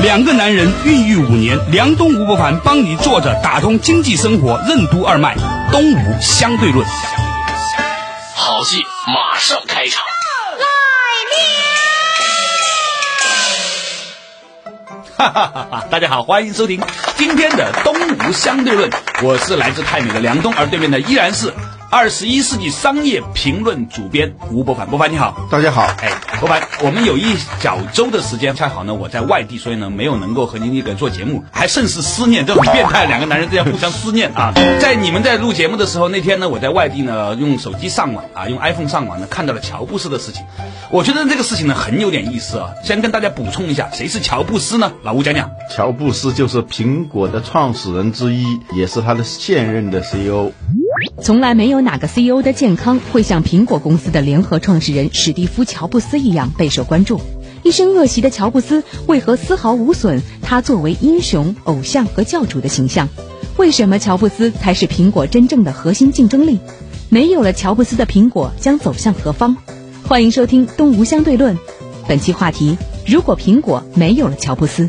两个男人孕育五年，梁东吴伯凡帮你坐着打通经济生活任督二脉，东吴相对论。好戏马上开场。哈哈哈哈！大家好，欢迎收听今天的东吴相对论，我是来自泰美的梁东，而对面的依然是二十一世纪商业评论主编吴伯凡。伯凡你好，大家好。哎，伯凡，我们有一小周的时间，恰好呢我在外地，所以呢没有能够和您一个做节目，还甚是思念，这很变态，两个男人这样互相思念啊。在你们在录节目的时候，那天呢我在外地呢用手机上网啊，用 iPhone 上网呢看到了乔布斯的事情，我觉得这个事情呢很有点意思啊。先跟大家补充一下，谁是乔布斯呢？老吴讲讲。乔布斯就是苹果的创始人之一，也是他的现任的 CEO。从来没有哪个 CEO 的健康会像苹果公司的联合创始人史蒂夫·乔布斯一样备受关注。一身恶习的乔布斯为何丝毫无损他作为英雄、偶像和教主的形象？为什么乔布斯才是苹果真正的核心竞争力？没有了乔布斯的苹果将走向何方？欢迎收听《东吴相对论》，本期话题：如果苹果没有了乔布斯。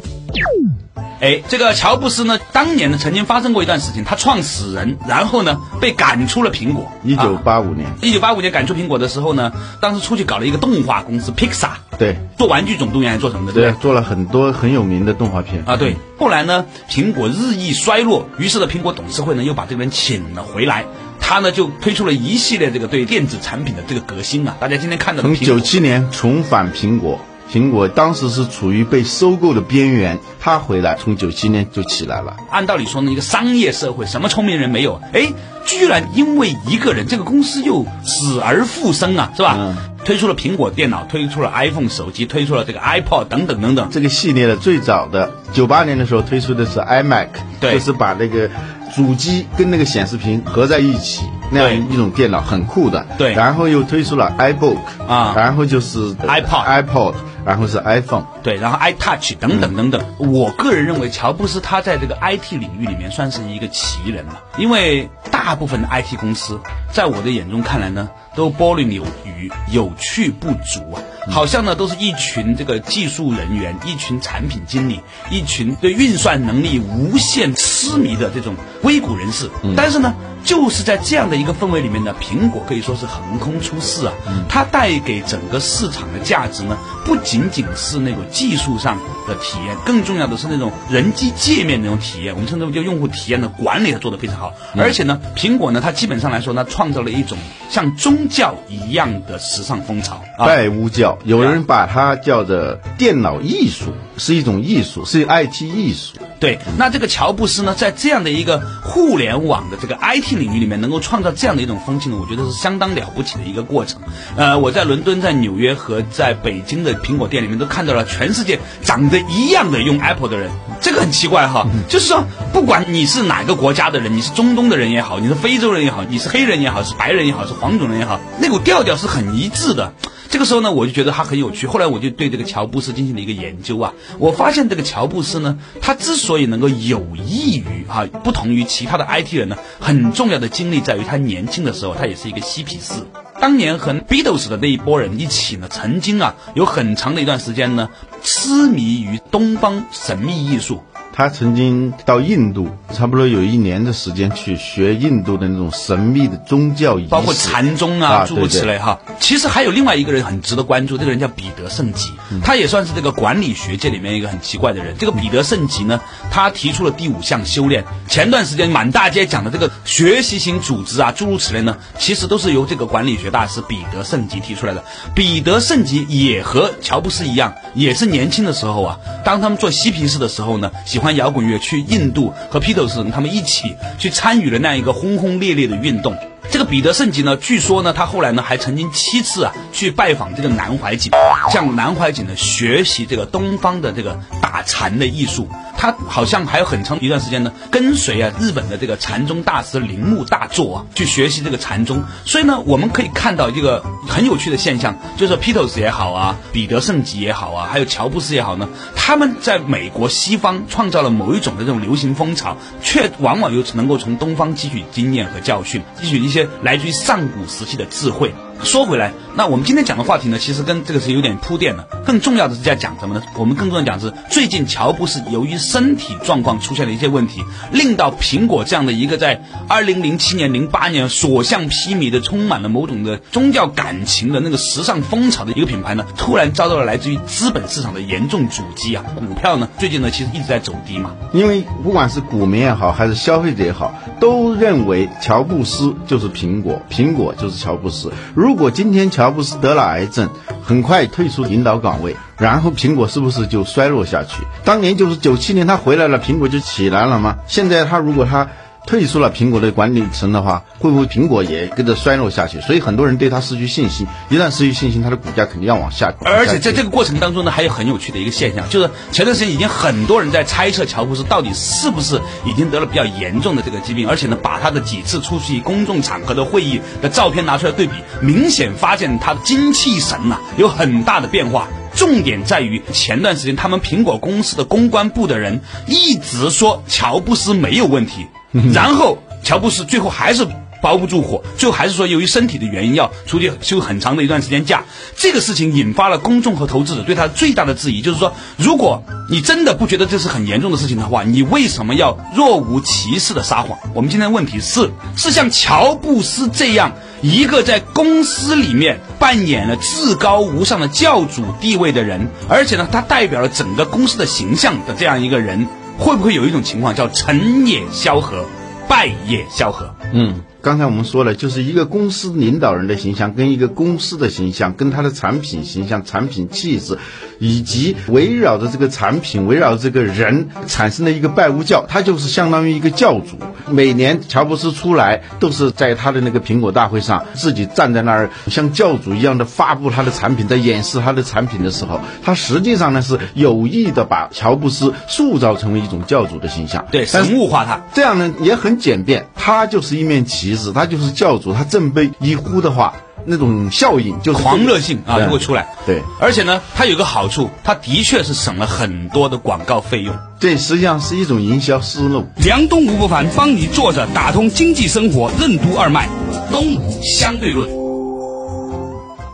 哎，这个乔布斯呢，当年呢曾经发生过一段事情，他创始人，然后呢被赶出了苹果。一九八五年，一九八五年赶出苹果的时候呢，当时出去搞了一个动画公司 Pixar，对，做玩具总动员还是做什么的？对，做了很多很有名的动画片啊。对，后来呢，苹果日益衰落，于是呢，苹果董事会呢又把这个人请了回来，他呢就推出了一系列这个对电子产品的这个革新啊。大家今天看到的从九七年重返苹果。苹果当时是处于被收购的边缘，他回来从九七年就起来了。按道理说呢，一个商业社会，什么聪明人没有？哎，居然因为一个人，这个公司又死而复生啊，是吧？推出了苹果电脑，推出了 iPhone 手机，推出了这个 iPod 等等等等。这个系列的最早的九八年的时候推出的是 iMac，对，就是把那个主机跟那个显示屏合在一起那样一种电脑，很酷的。对，然后又推出了 iBook 啊，然后就是 iPod，iPod。然后是 iPhone，对，然后 iTouch 等等等等。我个人认为，乔布斯他在这个 IT 领域里面算是一个奇人了，因为大部分的 IT 公司，在我的眼中看来呢，都波澜有余，有趣不足啊。好像呢，都是一群这个技术人员，一群产品经理，一群对运算能力无限痴迷的这种硅谷人士。但是呢，就是在这样的一个氛围里面呢，苹果可以说是横空出世啊。它带给整个市场的价值呢，不仅仅是那种技术上的体验，更重要的是那种人机界面那种体验。我们称之为叫用户体验的管理，它做得非常好。而且呢，苹果呢，它基本上来说呢，创造了一种像宗教一样的时尚风潮，拜物教。有人把它叫做电脑艺术，是一种艺术，是 IT 艺术。对，那这个乔布斯呢，在这样的一个互联网的这个 IT 领域里面，能够创造这样的一种风气呢，我觉得是相当了不起的一个过程。呃，我在伦敦、在纽约和在北京的苹果店里面都看到了全世界长得一样的用 Apple 的人，这个很奇怪哈。就是说，不管你是哪个国家的人，你是中东的人也好，你是非洲人也好，你是黑人也好，是白人也好，是黄种人也好，那股调调是很一致的。这个时候呢，我就觉得他很有趣。后来我就对这个乔布斯进行了一个研究啊，我发现这个乔布斯呢，他之所以能够有益于啊，不同于其他的 IT 人呢，很重要的经历在于他年轻的时候，他也是一个嬉皮士。当年和 Beatles 的那一波人一起呢，曾经啊，有很长的一段时间呢，痴迷于东方神秘艺术。他曾经到印度，差不多有一年的时间去学印度的那种神秘的宗教仪式，包括禅宗啊，诸如此类哈。其实还有另外一个人很值得关注，这个人叫彼得圣吉，他也算是这个管理学界里面一个很奇怪的人。这个彼得圣吉呢，他提出了第五项修炼。前段时间满大街讲的这个学习型组织啊，诸如此类呢，其实都是由这个管理学大师彼得圣吉提出来的。彼得圣吉也和乔布斯一样，也是年轻的时候啊，当他们做嬉皮士的时候呢，喜。欢摇滚乐，去印度和披头士他们一起去参与了那样一个轰轰烈烈的运动。这个彼得圣吉呢，据说呢，他后来呢还曾经七次啊去拜访这个南怀瑾，向南怀瑾呢学习这个东方的这个打禅的艺术。他好像还有很长一段时间呢，跟随啊日本的这个禅宗大师铃木大作啊，去学习这个禅宗。所以呢，我们可以看到一个很有趣的现象，就是 Peters 也好啊，彼得圣吉也好啊，还有乔布斯也好呢，他们在美国西方创造了某一种的这种流行风潮，却往往又能够从东方汲取经验和教训，汲取一些来自于上古时期的智慧。说回来，那我们今天讲的话题呢，其实跟这个是有点铺垫的。更重要的是在讲什么呢？我们更重要讲是最近乔布斯由于身体状况出现了一些问题，令到苹果这样的一个在二零零七年、零八年所向披靡的、充满了某种的宗教感情的那个时尚风潮的一个品牌呢，突然遭到了来自于资本市场的严重阻击啊！股票呢，最近呢其实一直在走低嘛。因为不管是股民也好，还是消费者也好，都认为乔布斯就是苹果，苹果就是乔布斯。如果今天乔布斯得了癌症，很快退出领导岗位，然后苹果是不是就衰落下去？当年就是九七年他回来了，苹果就起来了吗？现在他如果他。退出了苹果的管理层的话，会不会苹果也跟着衰落下去？所以很多人对他失去信心。一旦失去信心，它的股价肯定要往下。而且在这个过程当中呢，还有很有趣的一个现象，就是前段时间已经很多人在猜测乔布斯到底是不是已经得了比较严重的这个疾病，而且呢，把他的几次出席公众场合的会议的照片拿出来对比，明显发现他的精气神呐有很大的变化。重点在于前段时间他们苹果公司的公关部的人一直说乔布斯没有问题。然后乔布斯最后还是包不住火，最后还是说由于身体的原因要出去休很长的一段时间假。这个事情引发了公众和投资者对他最大的质疑，就是说，如果你真的不觉得这是很严重的事情的话，你为什么要若无其事的撒谎？我们今天的问题是，是像乔布斯这样一个在公司里面扮演了至高无上的教主地位的人，而且呢，他代表了整个公司的形象的这样一个人。会不会有一种情况叫成也萧何，败也萧何？嗯。刚才我们说了，就是一个公司领导人的形象，跟一个公司的形象，跟他的产品形象、产品气质，以及围绕着这个产品、围绕着这个人产生的一个拜物教，他就是相当于一个教主。每年乔布斯出来，都是在他的那个苹果大会上，自己站在那儿，像教主一样的发布他的产品，在演示他的产品的时候，他实际上呢是有意的把乔布斯塑造成为一种教主的形象，对，神物化他，这样呢也很简便，他就是一面旗。他就是教主，他振臂一呼的话，那种效应就是狂热性啊就会出来。对，而且呢，它有个好处，它的确是省了很多的广告费用。这实际上是一种营销思路。梁东吴不凡帮你坐着打通经济生活任督二脉，东吴相对论。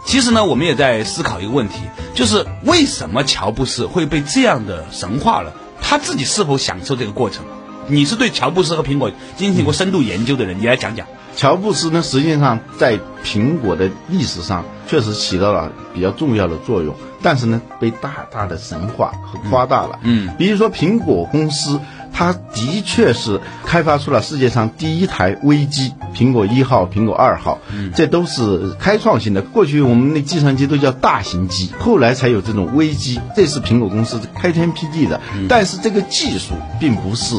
其实呢，我们也在思考一个问题，就是为什么乔布斯会被这样的神化了？他自己是否享受这个过程？你是对乔布斯和苹果进行过深度研究的人，你来讲讲。乔布斯呢，实际上在苹果的历史上确实起到了比较重要的作用，但是呢，被大大的神话和夸大了。嗯，比如说苹果公司，它的确是开发出了世界上第一台微机——苹果一号、苹果二号，这都是开创性的。过去我们那计算机都叫大型机，后来才有这种微机，这是苹果公司开天辟地的。但是这个技术并不是。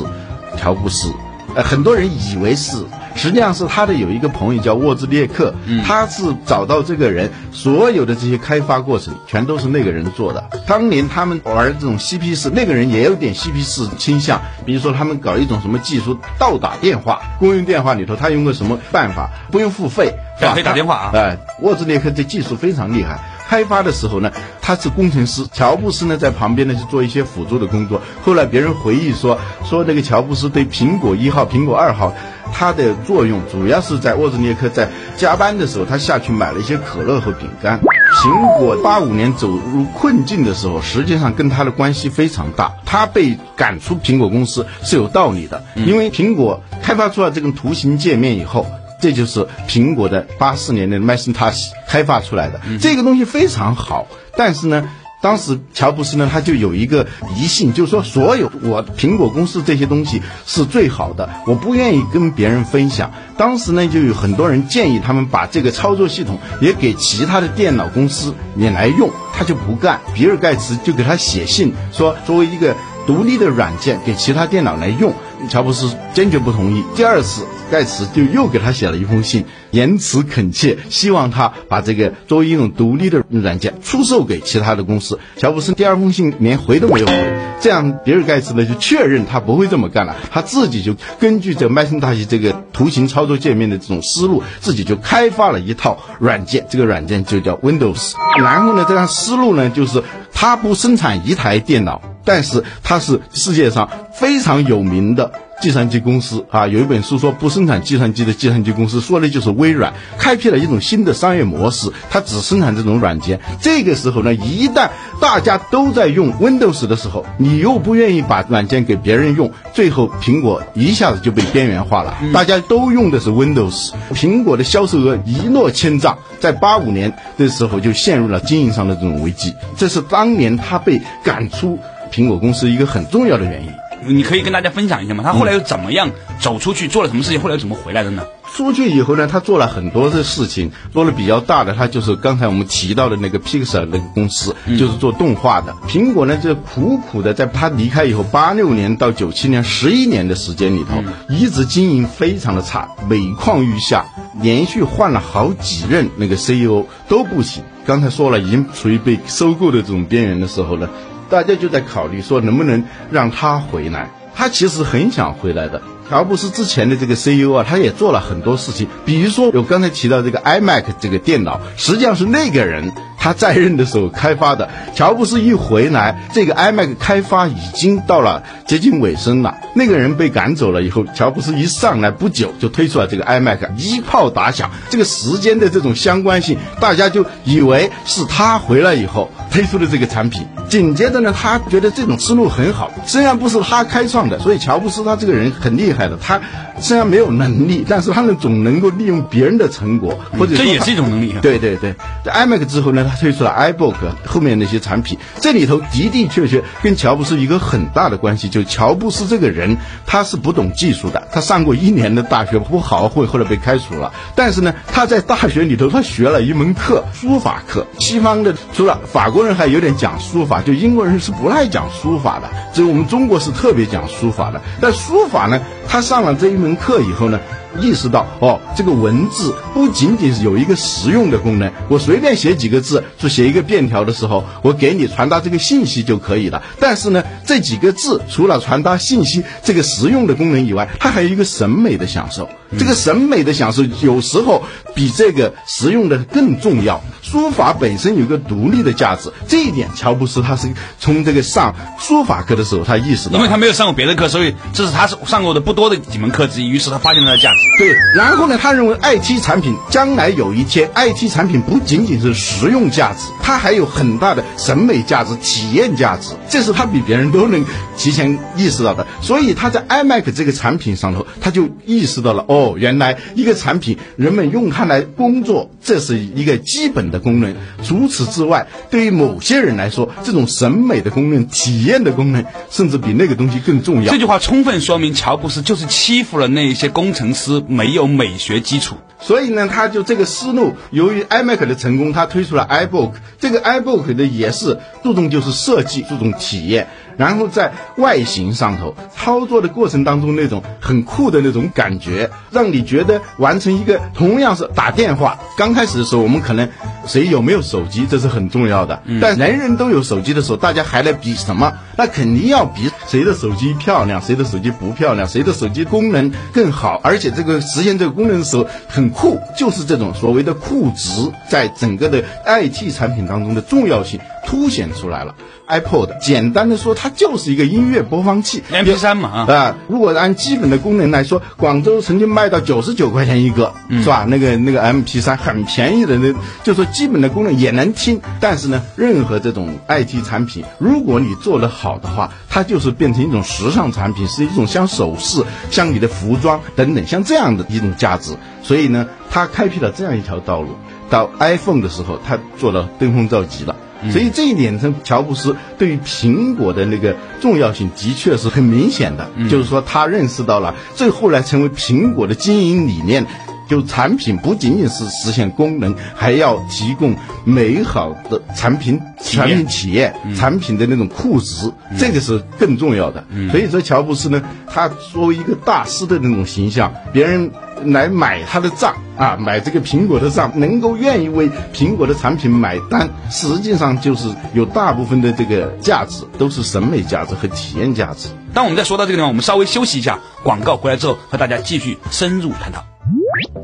乔布斯，呃，很多人以为是，实际上是他的有一个朋友叫沃兹列克，他是找到这个人，所有的这些开发过程全都是那个人做的。当年他们玩这种 CP 四，那个人也有点 CP 四倾向，比如说他们搞一种什么技术，倒打电话，公用电话里头他用个什么办法，不用付费，免费打电话啊，哎，沃兹列克这技术非常厉害。开发的时候呢，他是工程师，乔布斯呢在旁边呢去做一些辅助的工作。后来别人回忆说，说那个乔布斯对苹果一号、苹果二号，它的作用主要是在沃兹涅克在加班的时候，他下去买了一些可乐和饼干。苹果八五年走入困境的时候，实际上跟他的关系非常大。他被赶出苹果公司是有道理的，因为苹果开发出了这个图形界面以后。这就是苹果的八四年的 Macintosh 开发出来的这个东西非常好，但是呢，当时乔布斯呢他就有一个疑心，就是说所有我苹果公司这些东西是最好的，我不愿意跟别人分享。当时呢就有很多人建议他们把这个操作系统也给其他的电脑公司也来用，他就不干。比尔盖茨就给他写信说，作为一个独立的软件给其他电脑来用。乔布斯坚决不同意。第二次，盖茨就又给他写了一封信，言辞恳切，希望他把这个作为一种独立的软件出售给其他的公司。乔布斯第二封信连回都没有回，这样比尔盖茨呢就确认他不会这么干了，他自己就根据这麦森大西这个图形操作界面的这种思路，自己就开发了一套软件，这个软件就叫 Windows。然后呢，这样思路呢就是他不生产一台电脑。但是它是世界上非常有名的计算机公司啊，有一本书说不生产计算机的计算机公司，说的就是微软，开辟了一种新的商业模式，它只生产这种软件。这个时候呢，一旦大家都在用 Windows 的时候，你又不愿意把软件给别人用，最后苹果一下子就被边缘化了。大家都用的是 Windows，苹果的销售额一落千丈，在八五年的时候就陷入了经营上的这种危机，这是当年他被赶出。苹果公司一个很重要的原因，你可以跟大家分享一下吗？他后来又怎么样走出去，做了什么事情？后来又怎么回来的呢？出去以后呢，他做了很多的事情，做了比较大的，他就是刚才我们提到的那个 Pixar 那个公司，就是做动画的。苹果呢，就苦苦的在他离开以后，八六年到九七年十一年的时间里头，一直经营非常的差，每况愈下，连续换了好几任那个 CEO 都不行。刚才说了，已经处于被收购的这种边缘的时候呢。大家就在考虑说，能不能让他回来？他其实很想回来的。乔布斯之前的这个 CEO 啊，他也做了很多事情，比如说我刚才提到这个 iMac 这个电脑，实际上是那个人他在任的时候开发的。乔布斯一回来，这个 iMac 开发已经到了接近尾声了。那个人被赶走了以后，乔布斯一上来不久就推出了这个 iMac，一炮打响。这个时间的这种相关性，大家就以为是他回来以后推出的这个产品。紧接着呢，他觉得这种思路很好，虽然不是他开创的，所以乔布斯他这个人很厉害的。他虽然没有能力，但是他呢总能够利用别人的成果，或者这也是一种能力。对对对，在 iMac 之后呢，他推出了 iBook，后面那些产品，这里头的的确确跟乔布斯一个很大的关系，就乔布斯这个人他是不懂技术的，他上过一年的大学不好好混，后来被开除了。但是呢，他在大学里头他学了一门课，书法课。西方的除了法国人还有点讲书法，就英国人是不爱讲书法的，只有我们中国是特别讲书法的。但书法呢？他上了这一门课以后呢，意识到哦，这个文字不仅仅是有一个实用的功能，我随便写几个字，就写一个便条的时候，我给你传达这个信息就可以了。但是呢，这几个字除了传达信息这个实用的功能以外，它还有一个审美的享受。这个审美的享受有时候比这个实用的更重要。书法本身有个独立的价值，这一点乔布斯他是从这个上书法课的时候他意识到，因为他没有上过别的课，所以这是他是上过的不多的几门课之一。于是他发现了价值。对，然后呢，他认为 IT 产品将来有一天，IT 产品不仅仅是实用价值，它还有很大的审美价值、体验价值，这是他比别人都能提前意识到的。所以他在 iMac 这个产品上头，他就意识到了哦，哦原来一个产品人们用它来工作，这是一个基本的。功能。除此之外，对于某些人来说，这种审美的功能、体验的功能，甚至比那个东西更重要。这句话充分说明，乔布斯就是欺负了那些工程师没有美学基础。所以呢，他就这个思路，由于 iMac 的成功，他推出了 iBook。这个 iBook 的也是注重就是设计，注重体验。然后在外形上头操作的过程当中，那种很酷的那种感觉，让你觉得完成一个同样是打电话。刚开始的时候，我们可能谁有没有手机，这是很重要的。但人人都有手机的时候，大家还来比什么？那肯定要比谁的手机漂亮，谁的手机不漂亮，谁的手机功能更好。而且这个实现这个功能的时候很酷，就是这种所谓的酷值，在整个的 IT 产品当中的重要性凸显出来了。iPod 简单的说，它就是一个音乐播放器，MP 三嘛啊。如果按基本的功能来说，广州曾经卖到九十九块钱一个，是吧？那个那个 MP3 很便宜的，那就说基本的功能也能听。但是呢，任何这种 IT 产品，如果你做得好的话，它就是变成一种时尚产品，是一种像首饰、像你的服装等等，像这样的一种价值。所以呢，它开辟了这样一条道路。到 iPhone 的时候，它做了登峰造极了。所以这一点上，乔布斯对于苹果的那个重要性的确是很明显的。就是说，他认识到了，最后来成为苹果的经营理念，就产品不仅仅是实现功能，还要提供美好的产品产品体验、产品的那种酷值，这个是更重要的。所以说，乔布斯呢，他作为一个大师的那种形象，别人。来买他的账啊，买这个苹果的账，能够愿意为苹果的产品买单，实际上就是有大部分的这个价值都是审美价值和体验价值。当我们在说到这个地方，我们稍微休息一下，广告回来之后和大家继续深入探讨。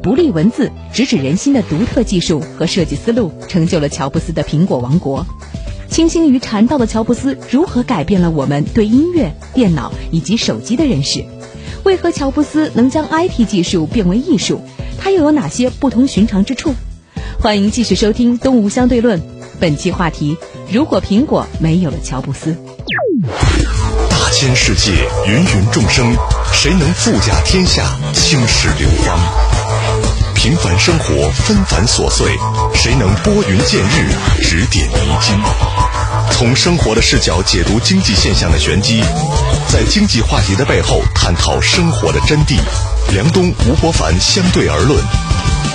不立文字，直指人心的独特技术和设计思路，成就了乔布斯的苹果王国。倾心于禅道的乔布斯，如何改变了我们对音乐、电脑以及手机的认识？为何乔布斯能将 IT 技术变为艺术？他又有哪些不同寻常之处？欢迎继续收听《东吴相对论》，本期话题：如果苹果没有了乔布斯，大千世界，芸芸众生，谁能富甲天下，青史流芳？平凡生活，纷繁琐碎，谁能拨云见日，指点迷津？从生活的视角解读经济现象的玄机，在经济话题的背后探讨生活的真谛。梁冬、吴伯凡相对而论，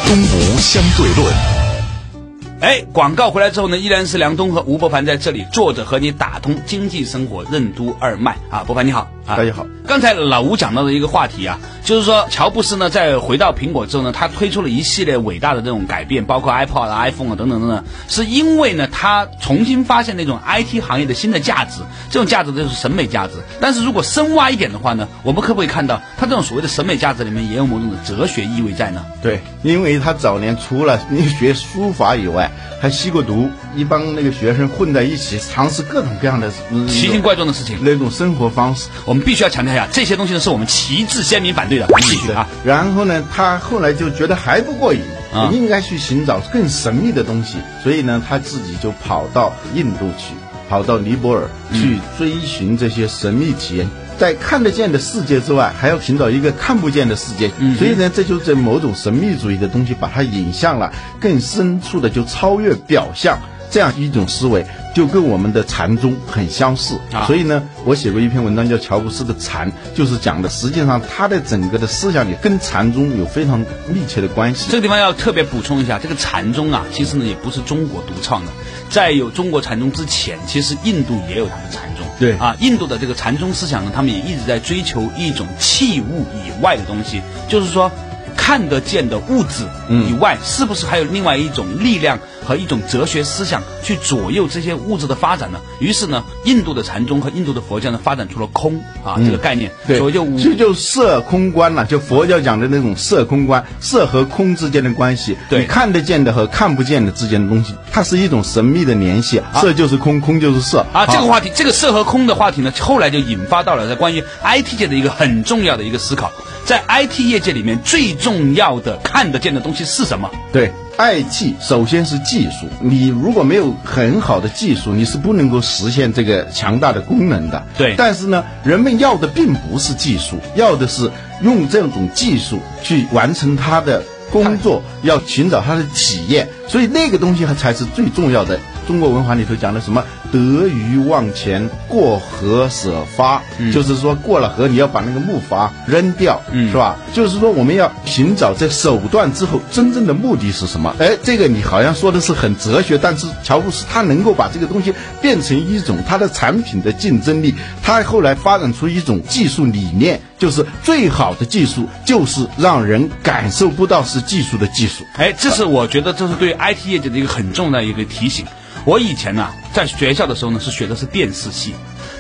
东吴相对论。哎，广告回来之后呢，依然是梁冬和吴伯凡在这里坐着和你打通经济生活任督二脉啊，伯凡你好。大家好，刚才老吴讲到的一个话题啊，就是说乔布斯呢在回到苹果之后呢，他推出了一系列伟大的这种改变，包括 iPod、iPhone 啊等等等等，是因为呢他重新发现那种 IT 行业的新的价值，这种价值就是审美价值。但是如果深挖一点的话呢，我们可不可以看到他这种所谓的审美价值里面也有某种的哲学意味在呢？对，因为他早年除了学书法以外，还吸过毒，一帮那个学生混在一起，尝试各种各样的奇形怪状的事情，那种生活方式。我们必须要强调一下，这些东西呢是我们旗帜鲜明反对的。继续啊，然后呢，他后来就觉得还不过瘾，应该去寻找更神秘的东西，所以呢，他自己就跑到印度去，跑到尼泊尔去追寻这些神秘体验，在看得见的世界之外，还要寻找一个看不见的世界。所以呢，这就是某种神秘主义的东西，把它引向了更深处的，就超越表象这样一种思维。就跟我们的禅宗很相似，啊所以呢，我写过一篇文章叫《乔布斯的禅》，就是讲的，实际上他的整个的思想里跟禅宗有非常密切的关系。这个地方要特别补充一下，这个禅宗啊，其实呢也不是中国独创的，在有中国禅宗之前，其实印度也有他的禅宗。对啊，印度的这个禅宗思想呢，他们也一直在追求一种器物以外的东西，就是说。看得见的物质以外，是不是还有另外一种力量和一种哲学思想去左右这些物质的发展呢？于是呢，印度的禅宗和印度的佛教呢，发展出了空啊这个概念。对，所以就就就色空观了，就佛教讲的那种色空观，色和空之间的关系。你，看得见的和看不见的之间的东西，它是一种神秘的联系。色就是空，空就是色。啊，这个话题，这个色和空的话题呢，后来就引发到了在关于 IT 界的一个很重要的一个思考。在 IT 业界里面，最重要的看得见的东西是什么？对，IT 首先是技术。你如果没有很好的技术，你是不能够实现这个强大的功能的。对。但是呢，人们要的并不是技术，要的是用这种技术去完成它的工作，要寻找他的体验。所以那个东西才是最重要的。中国文化里头讲的什么“得鱼忘前，过河舍发”，就是说过了河，你要把那个木筏扔掉，是吧？就是说我们要寻找这手段之后，真正的目的是什么？哎，这个你好像说的是很哲学，但是乔布斯他能够把这个东西变成一种他的产品的竞争力，他后来发展出一种技术理念，就是最好的技术就是让人感受不到是技术的技术。哎，这是我觉得这是对 IT 业界的一个很重要的一个提醒。我以前呢，在学校的时候呢，是学的是电视系，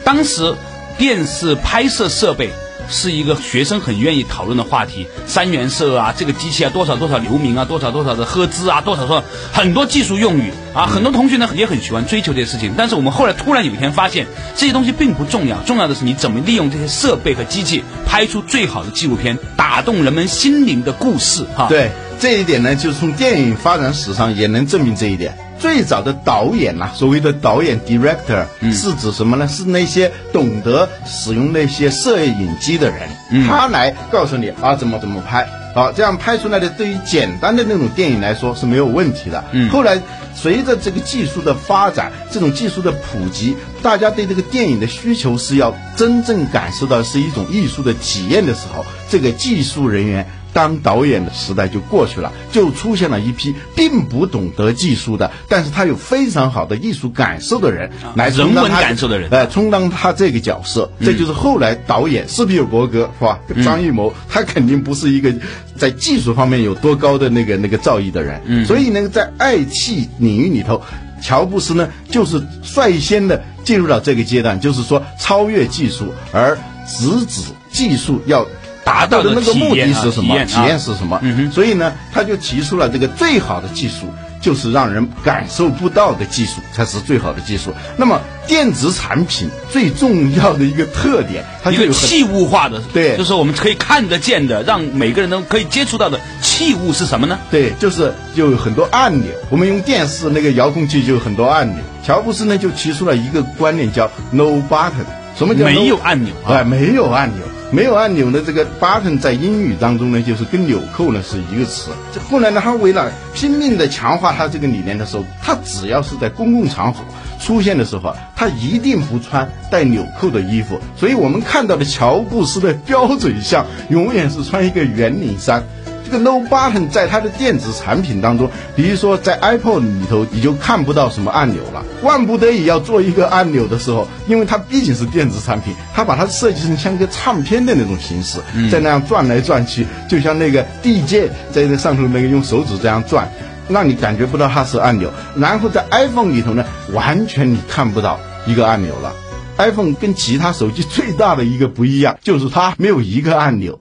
当时电视拍摄设备是一个学生很愿意讨论的话题，三原色啊，这个机器啊，多少多少流明啊，多少多少的赫兹啊，多少多少很多技术用语啊，很多同学呢也很喜欢追求这些事情。但是我们后来突然有一天发现，这些东西并不重要，重要的是你怎么利用这些设备和机器拍出最好的纪录片，打动人们心灵的故事。哈，对这一点呢，就从电影发展史上也能证明这一点。最早的导演呐，所谓的导演 director 是指什么呢？是那些懂得使用那些摄影机的人，他来告诉你啊怎么怎么拍，好这样拍出来的对于简单的那种电影来说是没有问题的。后来随着这个技术的发展，这种技术的普及，大家对这个电影的需求是要真正感受到是一种艺术的体验的时候，这个技术人员当导演的时代就过去了，就出现了一批并不懂得技术的，但是他有非常好的艺术感受的人来人文感受的人哎，充当他这个角色。这就是后来导演斯皮尔伯格是吧？张艺谋他肯定不是一个在技术方面有多高的那个那个造诣的人，所以呢，在爱器领域里头。乔布斯呢，就是率先的进入到这个阶段，就是说超越技术，而直指技术要达到的那个目的是什么？体体验是什么？嗯哼所以呢，他就提出了这个最好的技术。就是让人感受不到的技术才是最好的技术。那么电子产品最重要的一个特点，它一就有很个器物化的，对就是我们可以看得见的，让每个人都可以接触到的器物是什么呢？对，就是就有很多按钮。我们用电视那个遥控器就有很多按钮。乔布斯呢就提出了一个观念叫 no button。什么叫没有按钮啊哎，没有按钮。没有按钮的这个 button 在英语当中呢，就是跟纽扣呢是一个词。这后来呢，他为了拼命的强化他这个理念的时候，他只要是在公共场合出现的时候，他一定不穿带纽扣的衣服。所以我们看到的乔布斯的标准像，永远是穿一个圆领衫。这个 no button 在它的电子产品当中，比如说在 iPod 里头，你就看不到什么按钮了。万不得已要做一个按钮的时候，因为它毕竟是电子产品，它把它设计成像个唱片的那种形式，在那样转来转去，就像那个 DJ 在那上头那个用手指这样转。让你感觉不到它是按钮，然后在 iPhone 里头呢，完全你看不到一个按钮了。iPhone 跟其他手机最大的一个不一样，就是它没有一个按钮。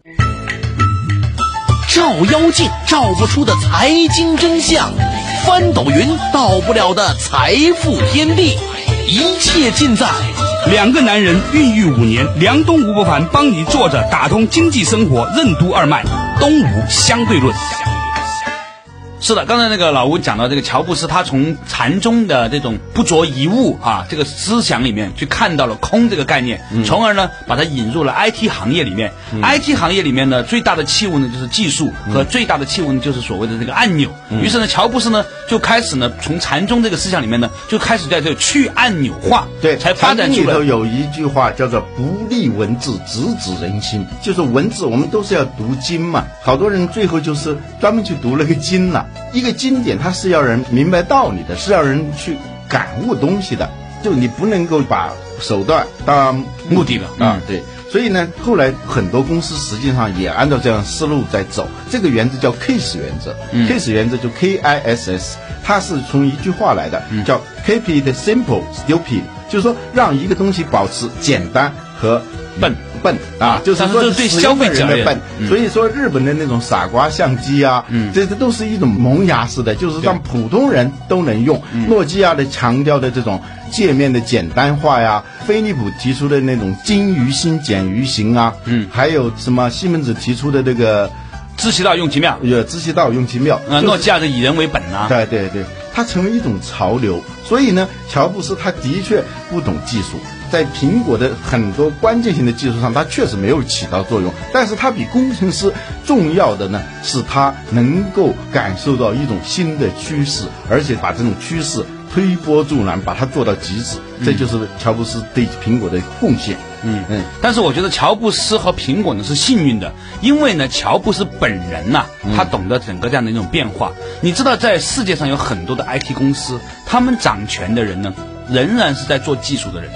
照妖镜照不出的财经真相，翻斗云到不了的财富天地，一切尽在两个男人孕育五年，梁东吴不凡帮你做着打通经济生活任督二脉，东吴相对论。是的，刚才那个老吴讲到这个乔布斯，他从禅宗的这种不着一物啊这个思想里面去看到了空这个概念，从而呢把它引入了 IT 行业里面。IT 行业里面呢最大的器物呢就是技术和最大的器物呢就是所谓的这个按钮。于是呢，乔布斯呢就开始呢从禅宗这个思想里面呢就开始在这去按钮化，对，才发展出里头。有一句话叫做“不立文字，直指人心”，就是文字我们都是要读经嘛，好多人最后就是专门去读了个经了。一个经典它是要人明白道理的，是要人去感悟东西的，就你不能够把手段当目的了。嗯，啊对。所以呢，后来很多公司实际上也按照这样思路在走。这个原则叫 KISS 原则、s 原则就 K I S S，它是从一句话来的，叫 Keep it simple, stupid，就是说让一个东西保持简单和笨笨啊，就是说对消费者的笨。嗯。所以说日本的那种傻瓜相机啊，嗯。这这都是一种萌芽式的，就是让普通人都能用。嗯。诺基亚的强调的这种界面的简单化呀，飞利浦提出的那种精于心简于行啊，嗯。还有什么西门子提出的这个知其道用其妙，呃知其道用其妙，啊，就是诺基亚的以人为本呐、对对对，它成为一种潮流。所以呢，乔布斯他的确不懂技术，在苹果的很多关键性的技术上，他确实没有起到作用。但是他比工程师重要的呢，是他能够感受到一种新的趋势，而且把这种趋势推波助澜，把它做到极致。这就是乔布斯对苹果的贡献。嗯嗯，但是我觉得乔布斯和苹果呢是幸运的，因为呢，乔布斯本人呐、他懂得整个这样的一种变化。你知道，在世界上有很多的 IT 公司，他们掌权的人呢，仍然是在做技术的人。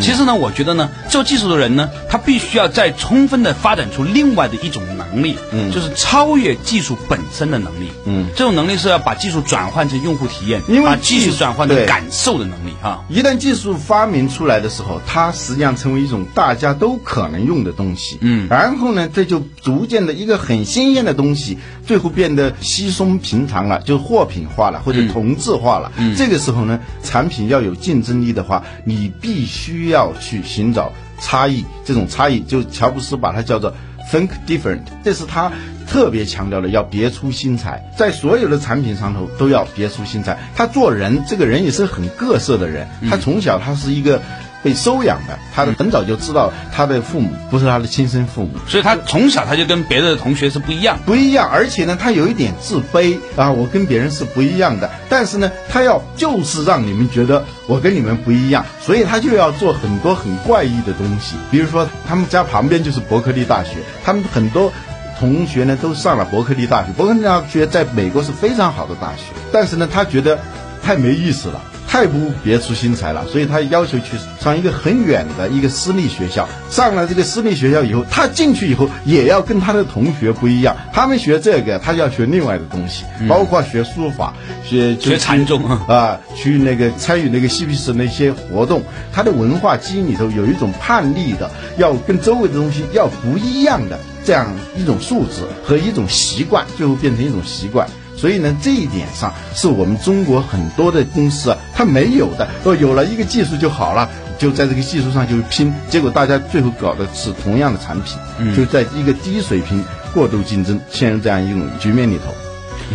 其实呢，我觉得呢，做技术的人呢，他必须要再充分的发展出另外的一种能力，嗯就是超越技术本身的能力。嗯这种能力是要把技术转换成用户体验，因为把技术技术转换成感受的能力啊。一旦技术发明出来的时候，它实际上成为一种大家都可能用的东西。嗯然后呢，这就逐渐的一个很新鲜的东西，最后变得稀松平常了，就货品化了或者同质化了。嗯这个时候呢，产品要有竞争力的话，你必须需要去寻找差异。这种差异，就乔布斯把它叫做 think different，这是他特别强调的，要别出心裁，在所有的产品上头都要别出心裁。他做人，这个人也是很各色的人，他从小他是一个。被收养的，他的很早就知道他的父母不是他的亲生父母，所以他从小他就跟别的同学是不一样。不一样，而且呢，他有一点自卑啊，我跟别人是不一样的。但是呢，他要就是让你们觉得我跟你们不一样，所以他就要做很多很怪异的东西。比如说，他们家旁边就是伯克利大学，他们很多同学呢都上了伯克利大学，伯克利大学在美国是非常好的大学，但是呢，他觉得太没意思了。太不别出心裁了，所以他要求去上一个很远的一个私立学校。上了这个私立学校以后，他进去以后也要跟他的同学不一样。他们学这个，他要学另外的东西，包括学书法、学学禅宗啊，去那个参与那个嬉皮士那些活动。他的文化基因里头有一种叛逆的，要跟周围的东西要不一样的这样一种素质和一种习惯，最后变成一种习惯。所以呢，这一点上是我们中国很多的公司啊，它没有的。哦，有了一个技术就好了，就在这个技术上就拼，结果大家最后搞的是同样的产品，就在一个低水平过度竞争，陷入这样一种局面里头。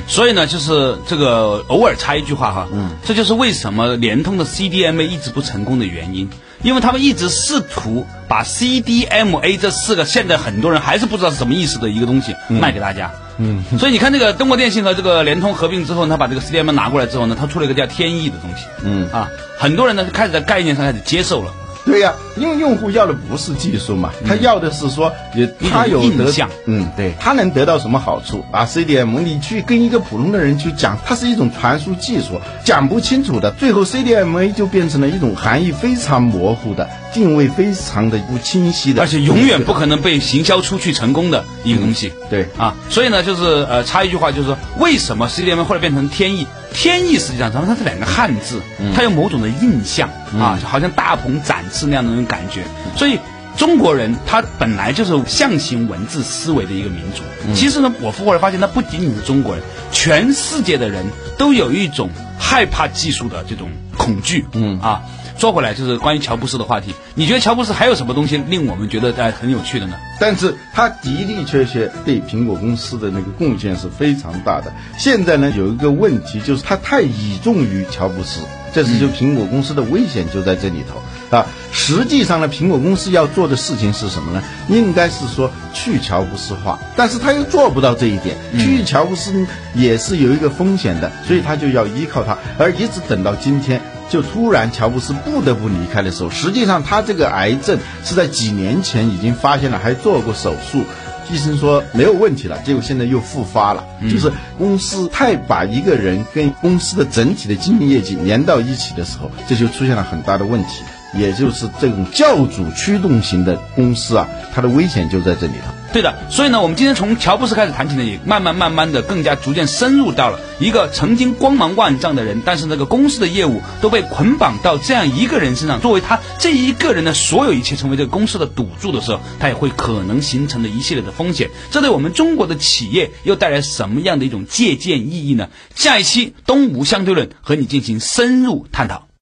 所以呢，就是这个偶尔插一句话哈，嗯，这就是为什么联通的 CDMA 一直不成功的原因，因为他们一直试图把 CDMA 这四个现在很多人还是不知道是什么意思的一个东西卖给大家。嗯，所以你看，这个中国电信和这个联通合并之后，他把这个 CDM 拿过来之后呢，他出了一个叫天翼的东西。嗯啊，很多人呢开始在概念上开始接受了。对呀，因为用户要的不是技术嘛，他要的是说，也他有印象。嗯，对，他能得到什么好处啊？CDM，你去跟一个普通的人去讲，它是一种传输技术，讲不清楚的，最后 CDMA 就变成了一种含义非常模糊的、定位非常的不清晰的，而且永远不可能被行销出去成功的一个东西。对啊，所以呢，就是呃，插一句话，就是说，为什么 CDM 后来变成天翼？天意实际上，它是两个汉字，它有某种的印象啊，就好像大鹏展翅那样的那种感觉。所以中国人他本来就是象形文字思维的一个民族。其实呢，我后来发现，他不仅仅是中国人，全世界的人都有一种害怕技术的这种恐惧。嗯啊。说回来，就是关于乔布斯的话题。你觉得乔布斯还有什么东西令我们觉得哎很有趣的呢？但是他的的确确对苹果公司的那个贡献是非常大的。现在呢，有一个问题就是他太倚重于乔布斯，这是就苹果公司的危险就在这里头啊。实际上呢，苹果公司要做的事情是什么呢？应该是说去乔布斯化，但是他又做不到这一点。去乔布斯也是有一个风险的，所以他就要依靠他，而一直等到今天。就突然乔布斯不得不离开的时候，实际上他这个癌症是在几年前已经发现了，还做过手术，医生说没有问题了，结果现在又复发了。就是公司太把一个人跟公司的整体的经营业绩连到一起的时候，这就出现了很大的问题。也就是这种教主驱动型的公司啊，它的危险就在这里了。对的，所以呢，我们今天从乔布斯开始谈起呢，也慢慢慢慢的更加逐渐深入到了一个曾经光芒万丈的人，但是那个公司的业务都被捆绑到这样一个人身上，作为他这一个人的所有一切成为这个公司的赌注的时候，他也会可能形成的一系列的风险。这对我们中国的企业又带来什么样的一种借鉴意义呢？下一期东吴相对论和你进行深入探讨。